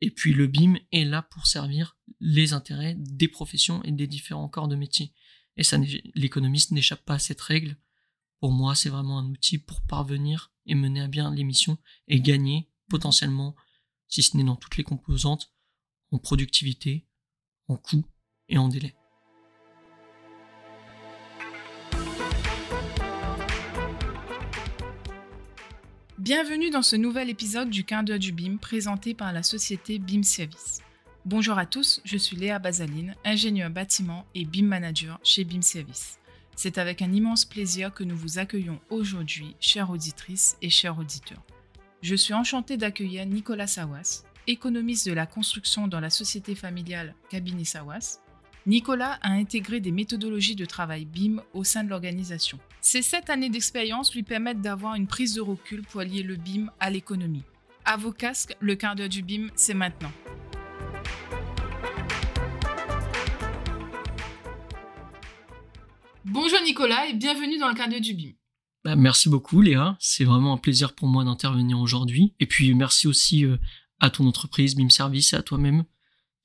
Et puis le BIM est là pour servir les intérêts des professions et des différents corps de métier. Et l'économiste n'échappe pas à cette règle. Pour moi, c'est vraiment un outil pour parvenir et mener à bien les missions et gagner potentiellement, si ce n'est dans toutes les composantes, en productivité, en coût et en délai. Bienvenue dans ce nouvel épisode du Quin d'œil du BIM présenté par la société BIM Service. Bonjour à tous, je suis Léa Bazaline, ingénieur bâtiment et BIM manager chez BIM Service. C'est avec un immense plaisir que nous vous accueillons aujourd'hui, chères auditrices et chers auditeurs. Je suis enchantée d'accueillir Nicolas Sawas, économiste de la construction dans la société familiale Cabinet Sawas, Nicolas a intégré des méthodologies de travail BIM au sein de l'organisation. Ces sept années d'expérience lui permettent d'avoir une prise de recul pour allier le BIM à l'économie. À vos casques, le quart d'heure du BIM, c'est maintenant. Bonjour Nicolas et bienvenue dans le quart d'heure du BIM. Bah, merci beaucoup Léa, c'est vraiment un plaisir pour moi d'intervenir aujourd'hui. Et puis merci aussi euh, à ton entreprise BIM Service et à toi-même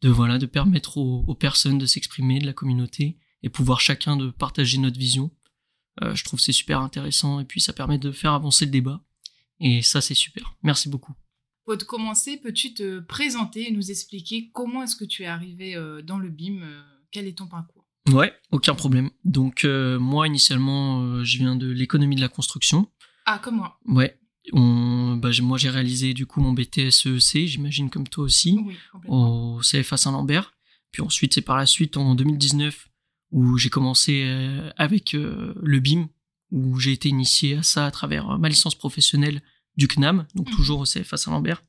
de voilà de permettre aux, personnes de s'exprimer, de la communauté et pouvoir chacun de partager notre vision. Euh, je trouve c'est super intéressant et puis ça permet de faire avancer le débat et ça c'est super. Merci beaucoup. Pour te commencer, peux-tu te présenter et nous expliquer comment est-ce que tu es arrivé euh, dans le BIM euh, Quel est ton parcours? Ouais, aucun problème. Donc moi initialement, je viens de l'économie de la construction. Ah, comme moi. Ouais, on, bah, moi, j'ai réalisé du coup mon BTS EEC, j'imagine comme toi aussi, au CFA Saint-Lambert. Puis ensuite, c'est par la suite en 2019 où j'ai commencé euh, avec euh, le BIM, où j'ai été initié à ça à travers euh, ma licence professionnelle du CNAM, donc mhm. toujours au CFA Saint-Lambert,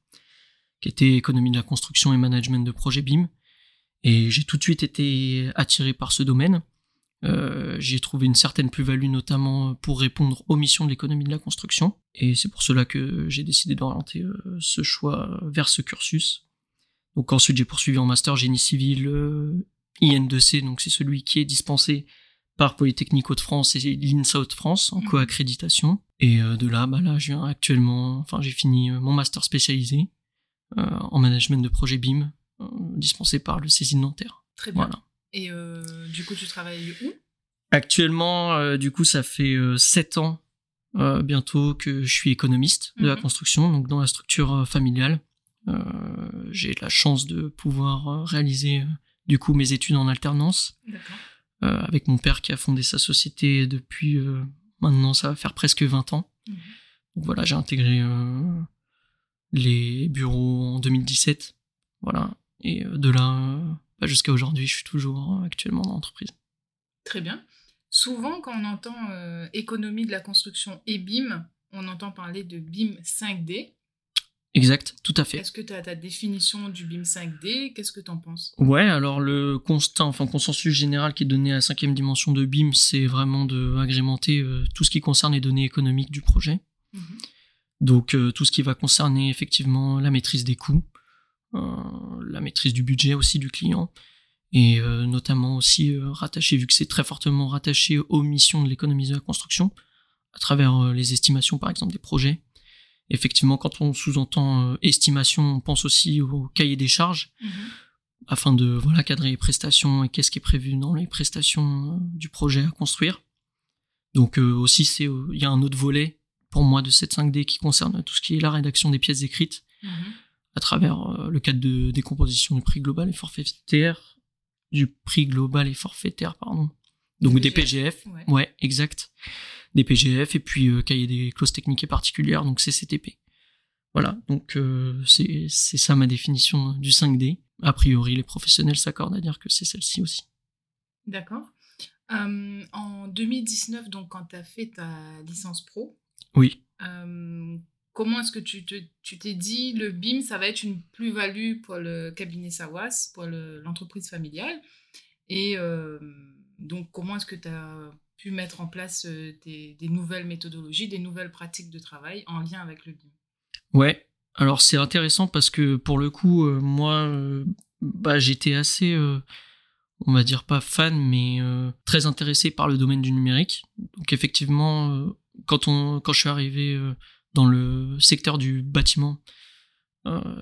qui était économie de la construction et management de projet BIM. Et j'ai tout de suite été attiré par ce domaine. Euh, j'ai trouvé une certaine plus-value notamment pour répondre aux missions de l'économie de la construction. Et c'est pour cela que j'ai décidé d'orienter euh, ce choix vers ce cursus. Donc ensuite j'ai poursuivi en master génie civil euh, IN2C, donc c'est celui qui est dispensé par Polytechnique Hauts-de-France et l'INSA Hauts-de-France en mhm. coaccréditation. Et de là, bah là, je viens actuellement, enfin j'ai fini mon master spécialisé en management de projet BIM, dispensé par le CESI de Nanterre. Très bien. Voilà. Et euh, du coup, tu travailles où? Actuellement, euh, du coup, ça fait euh, sept ans bientôt que je suis économiste de la mhm. construction, donc dans la structure familiale. J'ai la chance de pouvoir réaliser du coup mes études en alternance avec mon père qui a fondé sa société depuis maintenant ça va faire presque 20 ans. Mhm. Donc voilà, j'ai intégré les bureaux en 2017. Voilà. Et de là, bah, jusqu'à aujourd'hui, je suis toujours euh, actuellement dans l'entreprise. Très bien. Souvent, quand on entend euh, économie de la construction et BIM, on entend parler de BIM 5D. Exact, tout à fait. Est-ce que tu as ta définition du BIM 5D Qu'est-ce que tu en penses? Ouais, alors le constat, enfin consensus général qui est donné à la cinquième dimension de BIM, c'est vraiment de agrémenter euh, tout ce qui concerne les données économiques du projet. Mhm. Donc tout ce qui va concerner effectivement la maîtrise des coûts, euh, la maîtrise du budget aussi du client et euh, notamment aussi euh, rattaché, vu que c'est très fortement rattaché aux missions de l'économie de la construction, à travers les estimations par exemple des projets. Effectivement, quand on sous-entend estimation, on pense aussi au cahier des charges, mhm. afin de voilà cadrer les prestations et qu'est-ce qui est prévu dans les prestations du projet à construire. Donc aussi, c'est il y a un autre volet pour moi de cette 5D qui concerne tout ce qui est la rédaction des pièces écrites. Mhm à travers euh, le cadre de décomposition du prix global et forfaitaire, du prix global et forfaitaire, pardon. Donc des PGF, ouais. exact. Des PGF et puis euh, cahier des clauses techniques et particulières, donc CCTP. Voilà, donc euh, c'est ça ma définition du 5D. A priori, les professionnels s'accordent à dire que c'est celle-ci aussi. D'accord. en 2019, donc quand tu as fait ta licence pro, oui. Comment est-ce que tu t'es dit, le BIM, ça va être une plus-value pour le cabinet Sawas, pour l'entreprise familiale? Et euh, donc, comment est-ce que tu as pu mettre en place euh, des, nouvelles méthodologies, des nouvelles pratiques de travail en lien avec le BIM? Ouais, alors c'est intéressant parce que pour le coup, euh, moi, bah, j'étais assez, on va dire pas fan, mais très intéressé par le domaine du numérique. Donc effectivement, quand, on, quand je suis arrivé dans le secteur du bâtiment,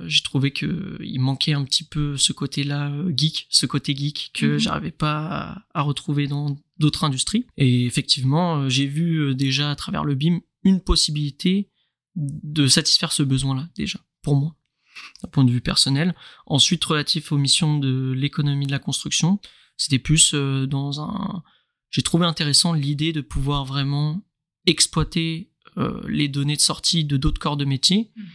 j'ai trouvé que il manquait un petit peu ce côté-là geek, ce côté geek que mhm. j'arrivais pas à, retrouver dans d'autres industries. Et effectivement, j'ai vu déjà à travers le BIM une possibilité de satisfaire ce besoin-là déjà pour moi d'un point de vue personnel. Ensuite, relatif aux missions de l'économie de la construction, c'était plus euh, dans un... J'ai trouvé intéressant l'idée de pouvoir vraiment exploiter euh, les données de sortie de d'autres corps de métier mhm.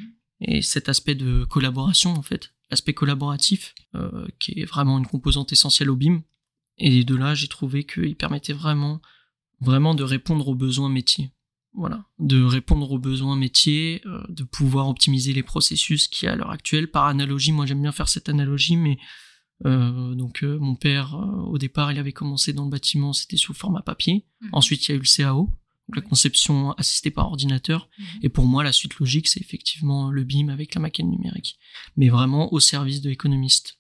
et cet aspect de collaboration en fait, l'aspect collaboratif euh, qui est vraiment une composante essentielle au BIM. Et de là, j'ai trouvé qu'il permettait vraiment, vraiment de répondre aux besoins métiers voilà, de répondre aux besoins métiers, euh, de pouvoir optimiser les processus qui à l'heure actuelle. Par analogie, moi j'aime bien faire cette analogie, mais euh, donc euh, mon père au départ il avait commencé dans le bâtiment, c'était sous format papier. Mhm. Ensuite il y a eu le CAO, donc la conception assistée par ordinateur. Mhm. Et pour moi la suite logique c'est effectivement le BIM avec la maquette numérique, mais vraiment au service de l'économiste.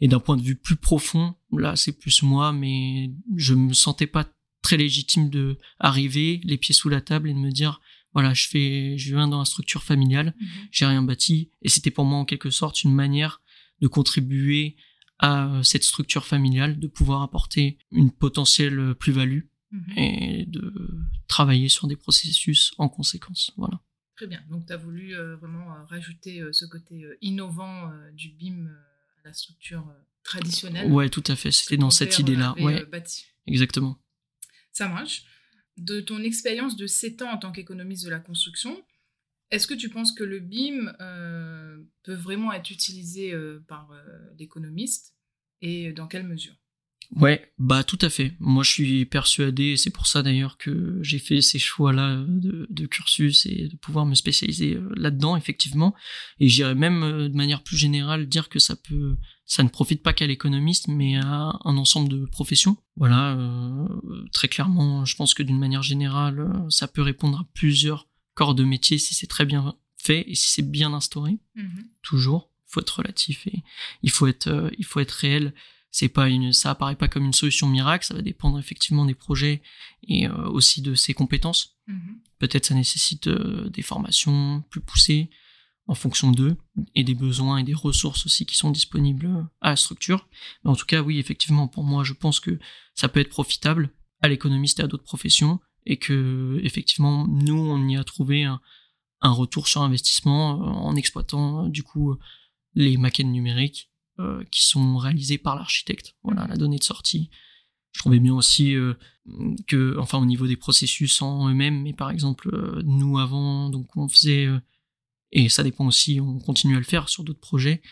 et d'un point de vue plus profond, là c'est plus moi, mais je me sentais pas très légitime de arriver les pieds sous la table et de me dire voilà je fais je viens dans la structure familiale mhm. j'ai rien bâti et c'était pour moi en quelque sorte une manière de contribuer à cette structure familiale de pouvoir apporter une potentielle plus-value mhm. et de travailler sur des processus en conséquence voilà. Très bien. Donc tu as voulu euh, vraiment euh, rajouter euh, ce côté innovant du BIM à la structure traditionnelle. Ouais tout à fait. C'était dans cette idée là ouais. exactement. Ça marche. De ton expérience de 7 ans en tant qu'économiste de la construction, est-ce que tu penses que le BIM peut vraiment être utilisé par l'économiste et dans quelle mesure? Ouais, bah tout à fait. Moi, je suis persuadé, c'est pour ça d'ailleurs que j'ai fait ces choix-là de, cursus et de pouvoir me spécialiser là-dedans, effectivement. Et j'irais même de manière plus générale dire que ça peut ça ne profite pas qu'à l'économiste, mais à un ensemble de professions. Voilà, euh, très clairement, je pense que d'une manière générale, euh, ça peut répondre à plusieurs corps de métier si c'est très bien fait et si c'est bien instauré. Mhm. Toujours, il faut être relatif et il faut être, euh, il faut être réel. C'est pas une, ça apparaît pas comme une solution miracle. Ça va dépendre effectivement des projets et aussi de ses compétences. Mhm. Peut-être ça nécessite des formations plus poussées en fonction d'eux et des besoins et des ressources aussi qui sont disponibles à la structure. Mais en tout cas, oui, effectivement, pour moi, je pense que ça peut être profitable à l'économiste et à d'autres professions et que, effectivement, nous, on y a trouvé un, retour sur investissement euh, en exploitant, du coup, les maquettes numériques euh, qui sont réalisées par l'architecte. Voilà, la donnée de sortie. Je trouvais bien aussi euh, que, enfin, au niveau des processus en eux-mêmes, mais par exemple, nous avant, donc on faisait et ça dépend aussi, on continue à le faire sur d'autres projets,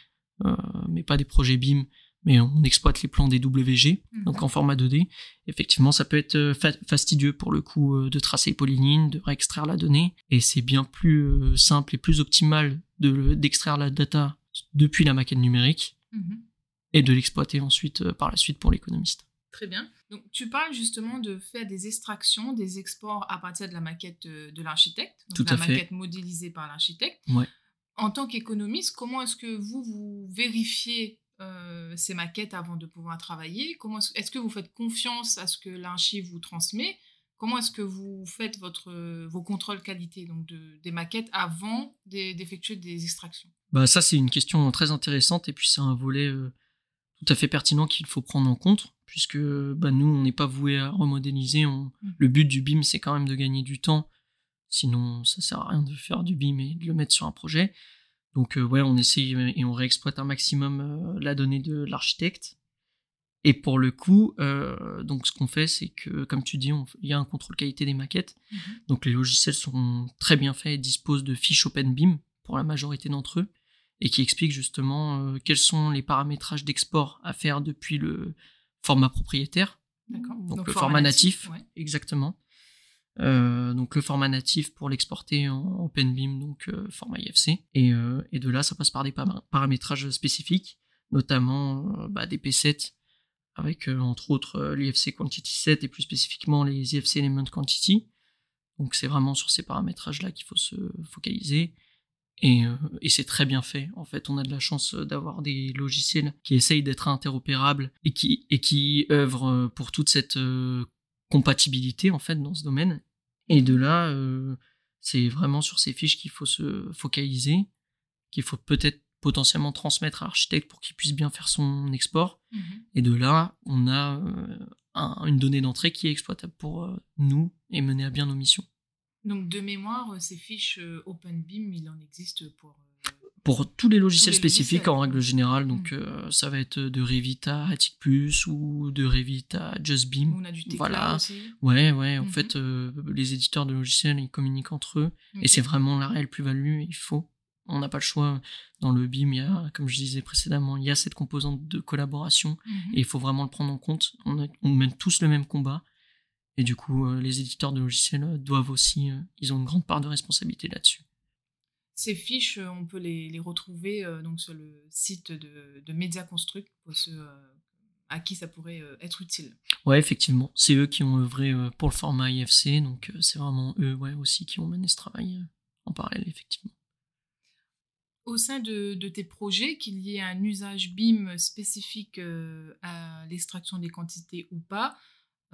euh, mais pas des projets BIM, mais on exploite les plans des WG, mhm. donc en format 2D. Effectivement, ça peut être euh, fastidieux pour le coup euh, de tracer les polylignes, de réextraire la donnée, et c'est bien plus simple et plus optimal d'extraire la data depuis la maquette numérique mhm. et de l'exploiter ensuite par la suite pour l'économiste. Très bien. Donc, tu parles justement de faire des extractions, des exports à partir de la maquette de, l'architecte, donc la maquette modélisée par l'architecte. En tant qu'économiste, comment est-ce que vous, vous vérifiez euh, ces maquettes avant de pouvoir travailler? Comment est-ce, que vous faites confiance à ce que l'archi vous transmet? Comment est-ce que vous faites votre, vos contrôles qualité donc des maquettes avant d'effectuer des extractions? Bah Ça, c'est une question très intéressante et puis c'est un volet euh, tout à fait pertinent qu'il faut prendre en compte puisque bah, nous, on n'est pas voué à remodéliser. Mm. Le but du BIM, c'est quand même de gagner du temps. Sinon, ça sert à rien de faire du BIM et de le mettre sur un projet. Donc, euh, ouais, on essaye et on réexploite un maximum euh, la donnée de l'architecte. Et pour le coup, euh, donc ce qu'on fait, c'est que, comme tu dis, il y a un contrôle qualité des maquettes. Mm-hmm. Donc, les logiciels sont très bien faits et disposent de fiches OpenBIM pour la majorité d'entre eux et qui expliquent justement quels sont les paramétrages d'export à faire depuis le, format propriétaire. Donc, le format natif, exactement. Euh, donc le format natif pour l'exporter en OpenBeam, donc euh, format IFC. Euh, et, de là, ça passe par des paramétrages spécifiques, notamment bah, des P7 avec entre autres l'IFC Quantity Set et plus spécifiquement les IFC Element Quantity. Donc c'est vraiment sur ces paramétrages-là qu'il faut se focaliser. Euh, et, c'est très bien fait. En fait, on a de la chance d'avoir des logiciels qui essayent d'être interopérables et qui, et œuvrent euh, pour toute cette euh, compatibilité en fait dans ce domaine. Et de là, c'est vraiment sur ces fiches qu'il faut se focaliser qu'il faut peut-être potentiellement transmettre à l'architecte pour qu'il puisse bien faire son export. Mhm. Et de là, on a euh, un- une donnée d'entrée qui est exploitable pour euh, nous et mener à bien nos missions. Donc, de mémoire, euh, ces fiches OpenBeam, il en existe pour. Pour tous les logiciels Tous les spécifiques logiciels. en règle générale, donc euh, ça va être de Revit à Attic Plus ou de Revit à JustBeam. on a du Voilà. aussi. Ouais, ouais, en Mhm. fait, les éditeurs de logiciels, ils communiquent entre eux. Et c'est vraiment la réelle plus-value, il faut. On n'a pas le choix. Dans le BIM, il y a, comme je disais précédemment, il y a cette composante de collaboration Mhm. et il faut vraiment le prendre en compte. On, a- on mène tous le même combat. Et du coup, euh, les éditeurs de logiciels euh, doivent aussi, euh, ils ont une grande part de responsabilité là-dessus. Ces fiches, on peut les, les retrouver euh, donc sur le site de, de Media Construct pour ceux euh, à qui ça pourrait euh, être utile. Ouais, effectivement, c'est eux qui ont œuvré pour le format IFC, donc c'est vraiment eux ouais, aussi qui ont mené ce travail en parallèle, effectivement. Au sein de, tes projets, qu'il y ait un usage BIM spécifique euh, à l'extraction des quantités ou pas,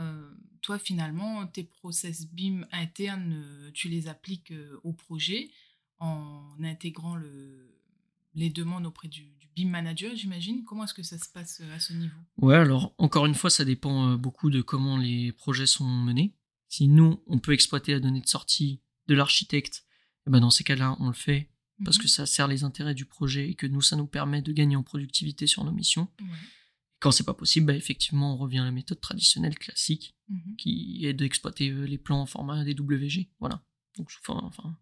euh, toi finalement, tes process BIM internes, euh, tu les appliques au projet en intégrant le, les demandes auprès du, BIM manager, j'imagine. Comment est-ce que ça se passe à ce niveau? Ouais, alors encore une fois, ça dépend beaucoup de comment les projets sont menés. Si nous, on peut exploiter la donnée de sortie de l'architecte, eh ben dans ces cas-là, on le fait parce que ça sert les intérêts du projet et que nous, ça nous permet de gagner en productivité sur nos missions. Mhm. Ouais. Quand c'est pas possible, bah, effectivement, on revient à la méthode traditionnelle classique Mhm. qui est d'exploiter euh, les plans en format DWG. Voilà. Donc, sous format, enfin,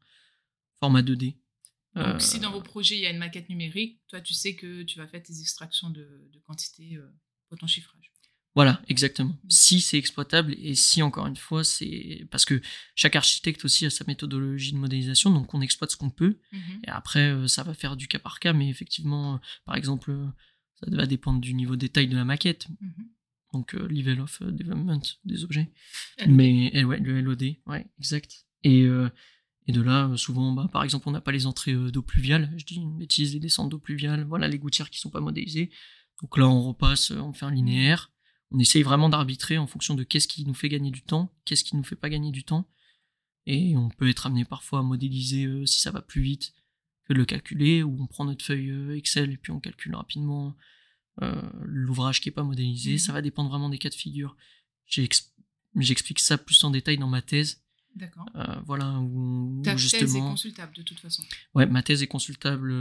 format 2D. Donc, Euh, si dans vos projets, il y a une maquette numérique, toi, tu sais que tu vas faire tes extractions de, de quantité euh, pour ton chiffrage. Voilà, exactement. Si c'est exploitable et si encore une fois c'est parce que chaque architecte aussi a sa méthodologie de modélisation, donc on exploite ce qu'on peut. Mhm. Et après, euh, ça va faire du cas par cas, mais effectivement, euh, par exemple, euh, ça va dépendre du niveau de détail de la maquette, Mhm. donc level of development des objets. LOD. Mais eh ouais, le LOD, ouais, exact. Et, euh, et de là, souvent, bah, par exemple, on n'a pas les entrées d'eau pluviale, je dis une bêtise, les descentes d'eau pluviale, voilà, les gouttières qui sont pas modélisées. Donc là, on repasse, on fait un linéaire. On essaye vraiment d'arbitrer en fonction de qu'est-ce qui nous fait gagner du temps, qu'est-ce qui nous fait pas gagner du temps. Et on peut être amené parfois à modéliser euh, si ça va plus vite que de le calculer, ou on prend notre feuille euh, Excel et puis on calcule rapidement euh, l'ouvrage qui est pas modélisé. Mhm. Ça va dépendre vraiment des cas de figure. J'ex- J'explique ça plus en détail dans ma thèse. D'accord. Euh, voilà, où, où Ta thèse est consultable de toute façon. Ouais, ma thèse est consultable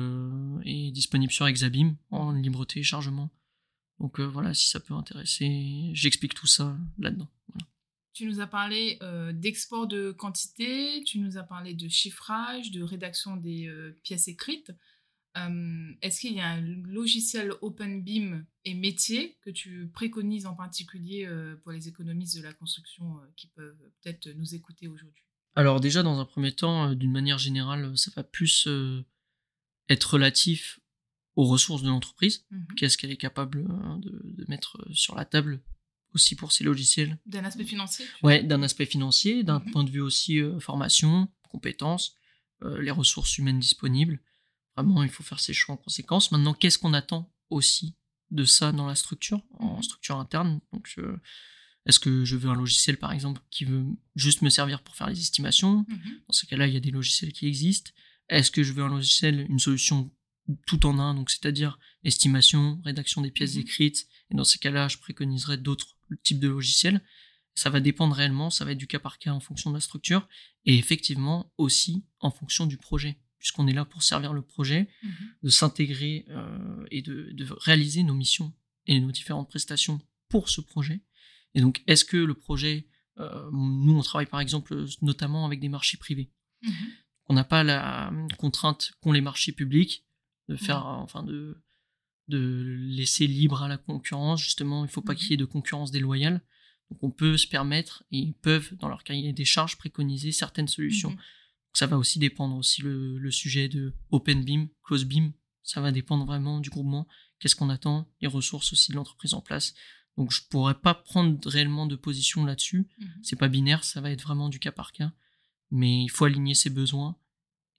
et disponible sur Exabim en libre téléchargement. Donc euh, voilà, si ça peut intéresser, j'explique tout ça là-dedans. Voilà. Tu nous as parlé euh, d'export de quantité, tu nous as parlé de chiffrage, de rédaction des euh, pièces écrites. Est-ce qu'il y a un logiciel OpenBeam et métier que tu préconises en particulier pour les économistes de la construction qui peuvent peut-être nous écouter aujourd'hui? Alors déjà, dans un premier temps, d'une manière générale, ça va plus être relatif aux ressources de l'entreprise. Mhm. Qu'est-ce qu'elle est capable hein, de, de mettre euh, sur la table aussi pour ses logiciels D'un aspect financier Ouais, d'un aspect financier, d'un Mhm. point de vue aussi euh, formation, compétences, euh, les ressources humaines disponibles. Vraiment, il faut faire ses choix en conséquence. Maintenant, qu'est-ce qu'on attend aussi de ça dans la structure, en Mhm. structure interne? Donc, euh, est-ce que je veux un logiciel, par exemple, qui veut juste me servir pour faire les estimations? Dans ce cas-là, il y a des logiciels qui existent. Est-ce que je veux un logiciel, une solution tout en un, donc c'est-à-dire estimation, rédaction des pièces Mhm. écrites Et dans ces cas-là, je préconiserais d'autres types de logiciels. Ça va dépendre réellement, ça va être du cas par cas en fonction de la structure et effectivement aussi en fonction du projet, puisqu'on est là pour servir le projet, Mhm. de s'intégrer euh, et de, de réaliser nos missions et nos différentes prestations pour ce projet. Et donc, est-ce que le projet, euh, nous on travaille par exemple notamment avec des marchés privés, Mhm. on n'a pas la contrainte qu'ont les marchés publics de faire, Ouais. enfin de de laisser libre à la concurrence. Justement, il faut pas Mhm. qu'il y ait de concurrence déloyale. Donc, on peut se permettre et ils peuvent, dans leur cahier des charges, préconiser certaines solutions. Mhm. Ça va aussi dépendre aussi le, le sujet de open beam, close beam. Ça va dépendre vraiment du groupement. Qu'est-ce qu'on attend, les ressources aussi de l'entreprise en place. Donc, je pourrais pas prendre réellement de position là-dessus. Mhm. C'est pas binaire, ça va être vraiment du cas par cas. Mais il faut aligner ses besoins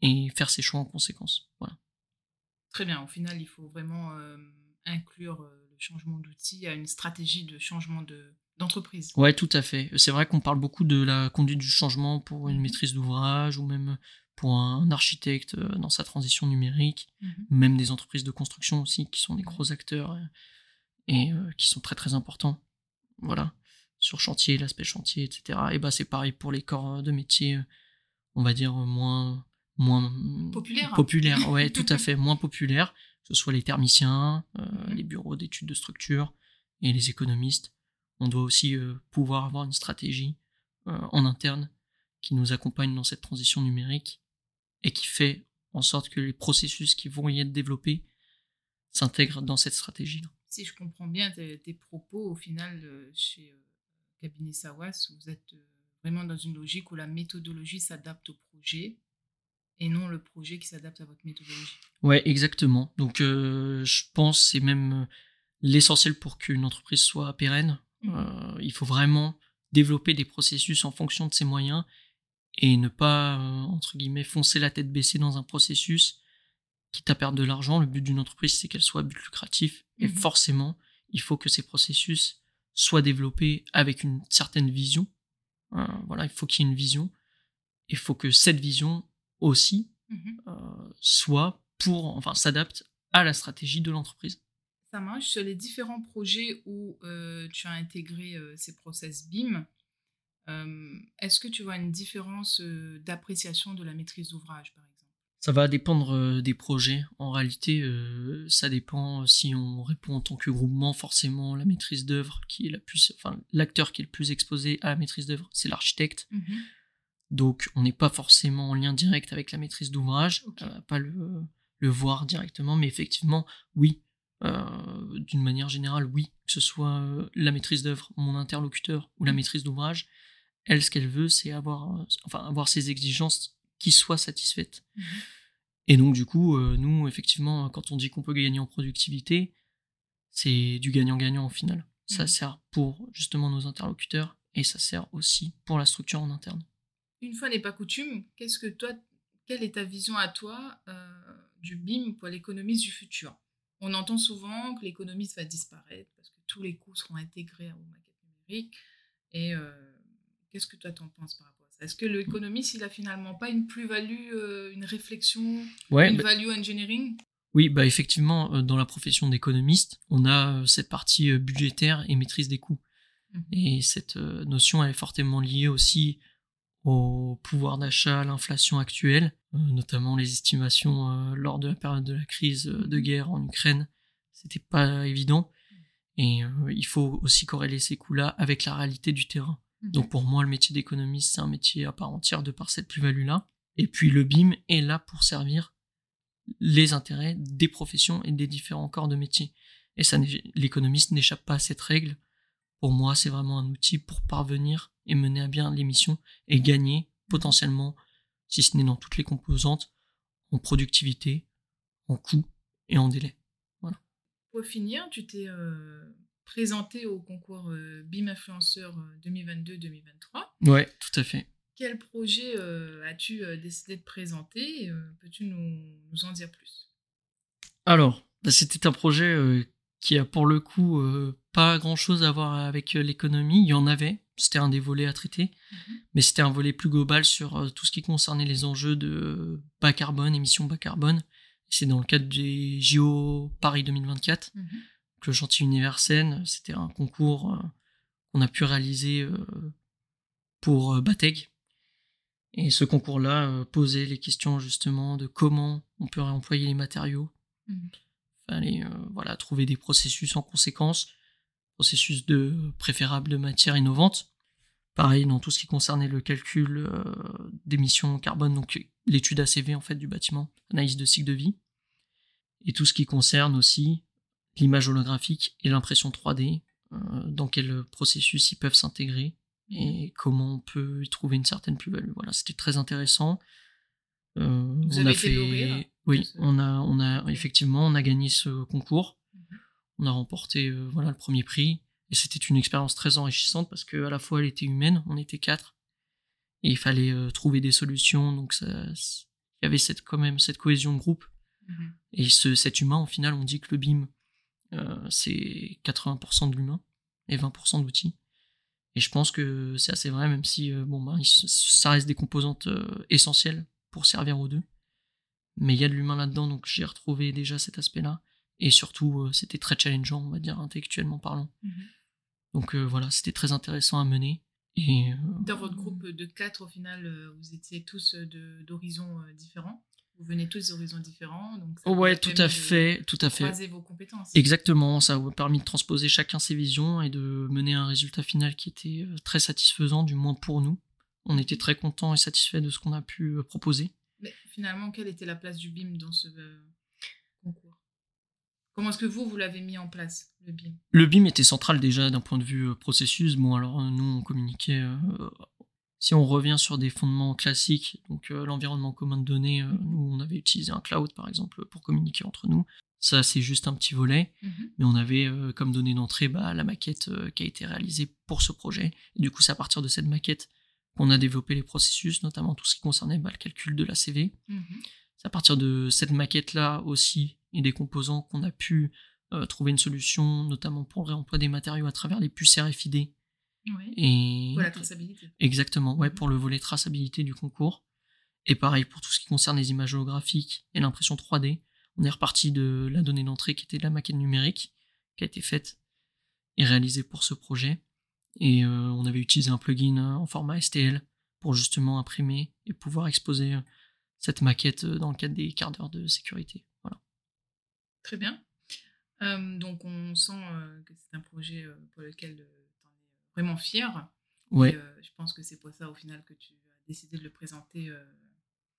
et faire ses choix en conséquence. Voilà. Très bien. Au final, il faut vraiment euh, inclure euh, le changement d'outil à une stratégie de changement de- d'entreprise. Ouais, tout à fait. C'est vrai qu'on parle beaucoup de la conduite du changement pour une Mhm. maîtrise d'ouvrage ou même pour un architecte dans sa transition numérique, Mhm. même des entreprises de construction aussi, qui sont des gros acteurs et qui sont très très importants. Voilà, sur chantier, l'aspect chantier, etc. Et bah c'est pareil pour les corps de métier, on va dire moins moins Populaire. populaire, ouais, tout à fait, moins populaire, que ce soit les thermiciens, euh, Mhm. les bureaux d'études de structure et les économistes. On doit aussi euh, pouvoir avoir une stratégie euh, en interne qui nous accompagne dans cette transition numérique et qui fait en sorte que les processus qui vont y être développés s'intègrent dans cette stratégie. Si je comprends bien tes, propos, au final, chez Cabinet Sawas, vous êtes vraiment dans une logique où la méthodologie s'adapte au projet et non le projet qui s'adapte à votre méthodologie. Ouais, exactement. Donc, euh, je pense que c'est même euh, l'essentiel pour qu'une entreprise soit pérenne. Euh, il faut vraiment développer des processus en fonction de ses moyens et ne pas, euh, entre guillemets, foncer la tête baissée dans un processus quitte à perdre de l'argent. Le but d'une entreprise, c'est qu'elle soit à but lucratif. Et Mhm. forcément, il faut que ces processus soient développés avec une certaine vision. Euh, voilà, il faut qu'il y ait une vision. Il faut que cette vision aussi Mhm. euh, soit pour, enfin, s'adapte à la stratégie de l'entreprise. Ça marche. Sur les différents projets où euh, tu as intégré euh, ces process BIM, euh, est-ce que tu vois une différence euh, d'appréciation de la maîtrise d'ouvrage, par exemple? Ça va dépendre euh, des projets. En réalité, ça dépend si on répond en tant que groupement, forcément la maîtrise d'œuvre qui est la plus, enfin l'acteur qui est le plus exposé à la maîtrise d'œuvre, c'est l'architecte. Donc on n'est pas forcément en lien direct avec la maîtrise d'ouvrage, Ok. on va pas le, le voir directement, mais effectivement, oui. Euh, D'une manière générale, oui. Que ce soit euh, la maîtrise d'œuvre, mon interlocuteur, ou la maîtrise d'ouvrage, elle, ce qu'elle veut, c'est avoir, euh, enfin, avoir ses exigences qui soient satisfaites. Mhm. Et donc, du coup, euh, nous, effectivement, quand on dit qu'on peut gagner en productivité, c'est du gagnant-gagnant au final. Ça Mhm. sert pour justement nos interlocuteurs et ça sert aussi pour la structure en interne. Une fois n'est pas coutume, qu'est-ce que toi, quelle est ta vision à toi euh, du BIM pour l'économiste du futur? On entend souvent que l'économiste va disparaître parce que tous les coûts seront intégrés aux maquettes numériques. Et euh, qu'est-ce que toi t'en penses par rapport à ça? Est-ce que l'économiste, il a finalement pas une plus-value, euh, une réflexion, Ouais, une bah- value engineering? Oui, bah effectivement, dans la profession d'économiste, on a cette partie budgétaire et maîtrise des coûts. Mhm. Et cette notion, elle est fortement liée aussi au pouvoir d'achat, à l'inflation actuelle, euh, notamment les estimations euh, lors de la période de la crise euh, de guerre en Ukraine. C'était pas évident. Et il faut aussi corréler ces coûts-là avec la réalité du terrain. Donc pour moi, le métier d'économiste, c'est un métier à part entière de par cette plus-value-là. Et puis le BIM est là pour servir les intérêts des professions et des différents corps de métier. Et ça, l'économiste n'échappe pas à cette règle. Pour moi, c'est vraiment un outil pour parvenir et mener à bien les missions et gagner potentiellement, si ce n'est dans toutes les composantes, en productivité, en coût et en délai. Pour finir, tu t'es euh, présenté au concours euh, BIM Influenceur euh, 2022-2023. Ouais, tout à fait. Quel projet euh, as-tu euh, décidé de présenter Euh, Peux-tu nous, nous en dire plus? Alors, bah, c'était un projet euh, qui a pour le coup euh, pas grand chose à voir avec euh, l'économie. Il y en avait, c'était un des volets à traiter, mais c'était un volet plus global sur euh, tout ce qui concernait les enjeux de bas carbone, émissions bas carbone. C'est dans le cadre des JO Paris 2024, que le chantier Universen, c'était un concours euh, qu'on a pu réaliser euh, pour Bateg. Et ce concours-là posait les questions justement de comment on peut réemployer les matériaux. Mhm. Fallait euh, voilà, trouver des processus en conséquence, processus de préférable de matières innovantes. Pareil dans tout ce qui concernait le calcul euh, d'émissions carbone, donc l'étude ACV en fait du bâtiment, analyse de cycle de vie, et tout ce qui concerne aussi l'image holographique et l'impression 3D, euh, dans quel processus ils peuvent s'intégrer et comment on peut y trouver une certaine plus-value. Voilà, c'était très intéressant. Euh, Vous on avez a fait, oui, on a, on a effectivement, on a gagné ce concours. Mhm. On a remporté, euh, voilà, le premier prix. Et c'était une expérience très enrichissante parce que à la fois elle était humaine, on était quatre, et il fallait euh, trouver des solutions. Donc ça, il y avait cette quand même cette cohésion de groupe. Mhm. Et ce, cet humain, au final, on dit que le BIM, euh, c'est 80% de l'humain et 20% d'outils. Et je pense que c'est assez vrai, même si bon, bah, ça reste des composantes essentielles pour servir aux deux. Mais il y a de l'humain là-dedans, donc j'ai retrouvé déjà cet aspect-là. Et surtout, euh, c'était très challengeant, on va dire, intellectuellement parlant. Mhm. Donc euh, voilà, c'était très intéressant à mener. Et, Dans votre groupe de quatre, au final, vous étiez tous d'horizons différents vous venez tous d'horizons différents. Donc ouais, tout à fait, tout à fait. vos compétences. Exactement, ça vous a permis de transposer chacun ses visions et de mener un résultat final qui était euh, très satisfaisant, du moins pour nous. On était très contents et satisfaits de ce qu'on a pu euh, proposer. Mais finalement, quelle était la place du BIM dans ce euh, concours? Comment est-ce que vous, vous l'avez mis en place, le BIM? Le BIM était central déjà d'un point de vue processus. Bon, alors nous, on communiquait si on revient sur des fondements classiques, donc euh, l'environnement commun de données, euh, mhm. nous on avait utilisé un cloud par exemple pour communiquer entre nous. Ça c'est juste un petit volet, mhm. mais on avait euh, comme donnée d'entrée bah, la maquette qui a été réalisée pour ce projet. Et du coup c'est à partir de cette maquette qu'on a développé les processus, notamment tout ce qui concernait bah, le calcul de la CV. Mhm. C'est à partir de cette maquette là aussi et des composants qu'on a pu trouver une solution, notamment pour le réemploi des matériaux à travers les puces RFID et pour la traçabilité. Exactement, ouais, mhm. pour le volet traçabilité du concours. Et pareil pour tout ce qui concerne les images holographiques et l'impression 3D. On est reparti de la donnée d'entrée qui était la maquette numérique qui a été faite et réalisée pour ce projet. Et euh, on avait utilisé un plugin euh, en format STL pour justement imprimer et pouvoir exposer euh, cette maquette dans le cadre des quarts d'heure de sécurité. Voilà. Très bien. donc on sent que c'est un projet pour lequel vraiment fier. Ouais. Euh, je pense que c'est pour ça au final que tu as décidé de le présenter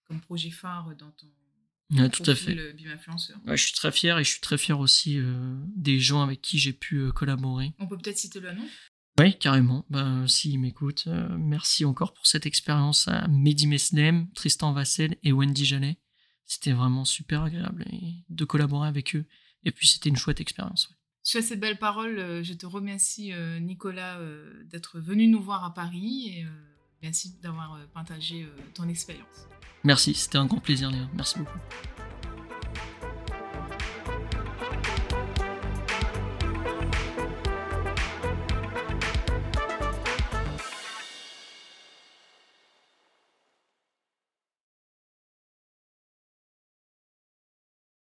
comme projet phare dans ton ouais, tout à fait. BIM influenceur. je suis très fier et je suis très fier aussi des gens avec qui j'ai pu collaborer. On peut peut-être citer le nom? Oui, carrément. Ben, si m'écoute, merci encore pour cette expérience à Mehdi Meslem, Tristan Vassel et Wendy Jallet. C'était vraiment super agréable de collaborer avec eux. Et puis c'était une chouette expérience. Sur ces belles paroles, euh, je te remercie, euh, Nicolas, euh, d'être venu nous voir à Paris et merci d'avoir partagé ton expérience. Merci, c'était un grand plaisir, Léa. Merci beaucoup.